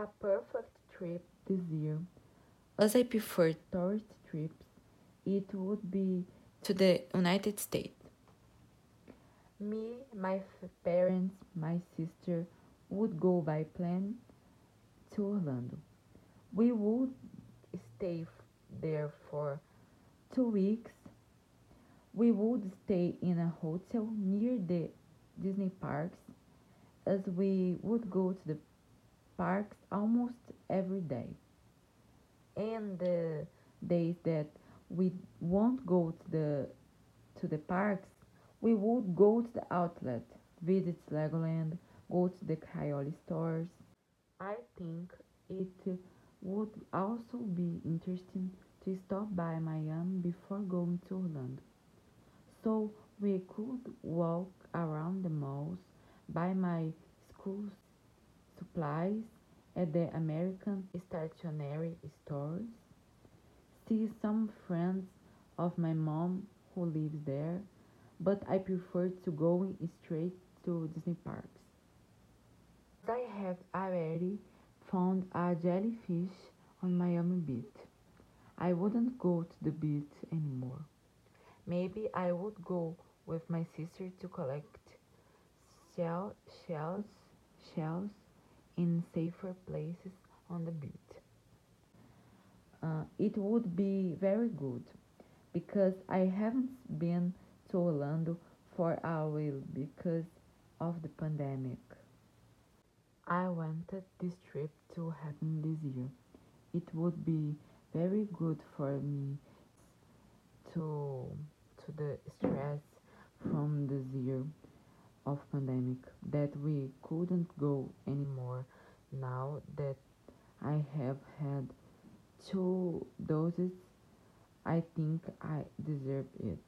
a perfect trip this year. As I prefer tourist trips, it would be to the United States. Me, my parents, my sister would go by plane to Orlando. We would stay there for two weeks. We would stay in a hotel near the Disney parks as we would go to the parks almost every day. And the days that we won't go to the to the parks, we would go to the outlet, visit Legoland, go to the Crayola stores. I think it would also be interesting to stop by Miami before going to Orlando. So we could walk around the malls, buy my school supplies at the American stationery stores, see some friends of my mom who lives there, but I prefer to go straight to Disney parks. I have already found a jellyfish on Miami Beach. I wouldn't go to the beach anymore. Maybe I would go with my sister to collect shell, shells, shells in safer places on the beach. Uh, it would be very good because I haven't been to Orlando for a while because of the pandemic. I wanted this trip to happen this year. It would be very good for me to to the stress from this year of pandemic that we couldn't go anymore now that I have had two doses. I think I deserve it